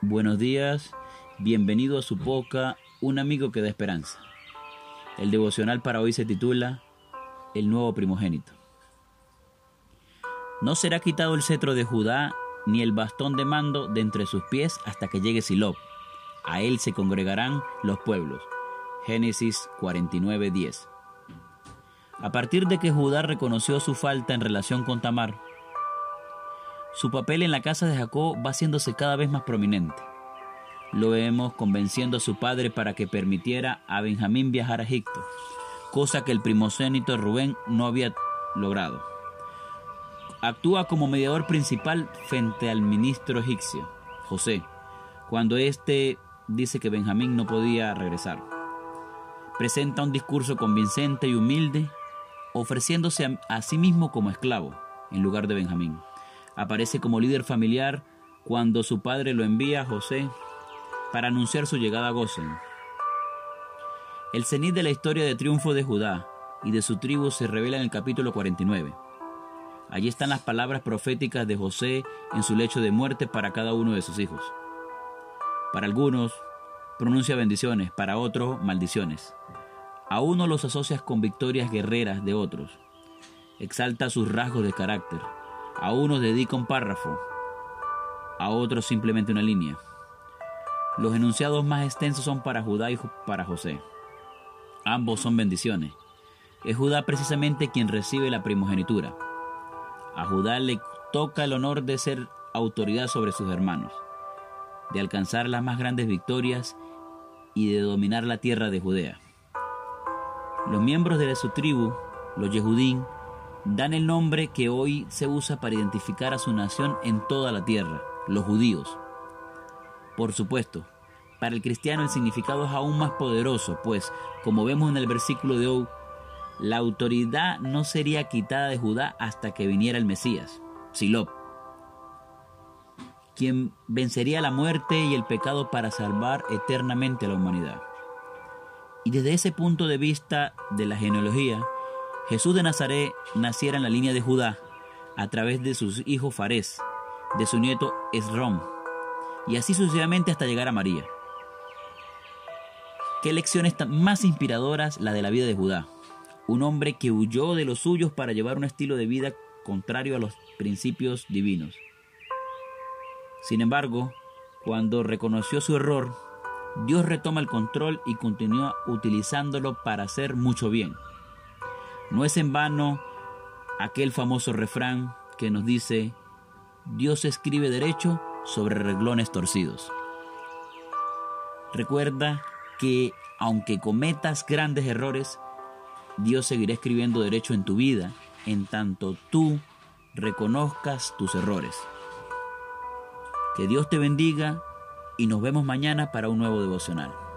buenos días, bienvenido a su poca, un amigo que da esperanza. El devocional para hoy se titula El nuevo primogénito. No será quitado el cetro de Judá ni el bastón de mando de entre sus pies hasta que llegue Silob. A él se congregarán los pueblos. Génesis 49:10. A partir de que Judá reconoció su falta en relación con Tamar, su papel en la casa de Jacob va haciéndose cada vez más prominente. Lo vemos convenciendo a su padre para que permitiera a Benjamín viajar a Egipto, cosa que el primogénito Rubén no había logrado. Actúa como mediador principal frente al ministro egipcio, José, cuando éste dice que Benjamín no podía regresar. Presenta un discurso convincente y humilde, ofreciéndose a, sí mismo como esclavo en lugar de Benjamín aparece como líder familiar cuando su padre lo envía a José para anunciar su llegada a Gosen. El cenit de la historia de triunfo de Judá y de su tribu se revela en el capítulo 49. Allí están las palabras proféticas de José en su lecho de muerte para cada uno de sus hijos. Para algunos pronuncia bendiciones, para otros maldiciones. A uno los asocias con victorias guerreras de otros. Exalta sus rasgos de carácter a unos dedica un párrafo, a otros simplemente una línea. Los enunciados más extensos son para Judá y para José. Ambos son bendiciones. Es Judá precisamente quien recibe la primogenitura. A Judá le toca el honor de ser autoridad sobre sus hermanos, de alcanzar las más grandes victorias y de dominar la tierra de Judea. Los miembros de su tribu, los Yehudín, dan el nombre que hoy se usa para identificar a su nación en toda la tierra, los judíos. Por supuesto, para el cristiano el significado es aún más poderoso, pues, como vemos en el versículo de hoy, la autoridad no sería quitada de Judá hasta que viniera el Mesías, Silob, quien vencería la muerte y el pecado para salvar eternamente a la humanidad. Y desde ese punto de vista de la genealogía, Jesús de Nazaret naciera en la línea de Judá a través de sus hijos Farés, de su nieto Esrom, y así sucesivamente hasta llegar a María. Qué lecciones tan más inspiradoras la de la vida de Judá, un hombre que huyó de los suyos para llevar un estilo de vida contrario a los principios divinos. Sin embargo, cuando reconoció su error, Dios retoma el control y continúa utilizándolo para hacer mucho bien. No es en vano aquel famoso refrán que nos dice, Dios escribe derecho sobre reglones torcidos. Recuerda que aunque cometas grandes errores, Dios seguirá escribiendo derecho en tu vida en tanto tú reconozcas tus errores. Que Dios te bendiga y nos vemos mañana para un nuevo devocional.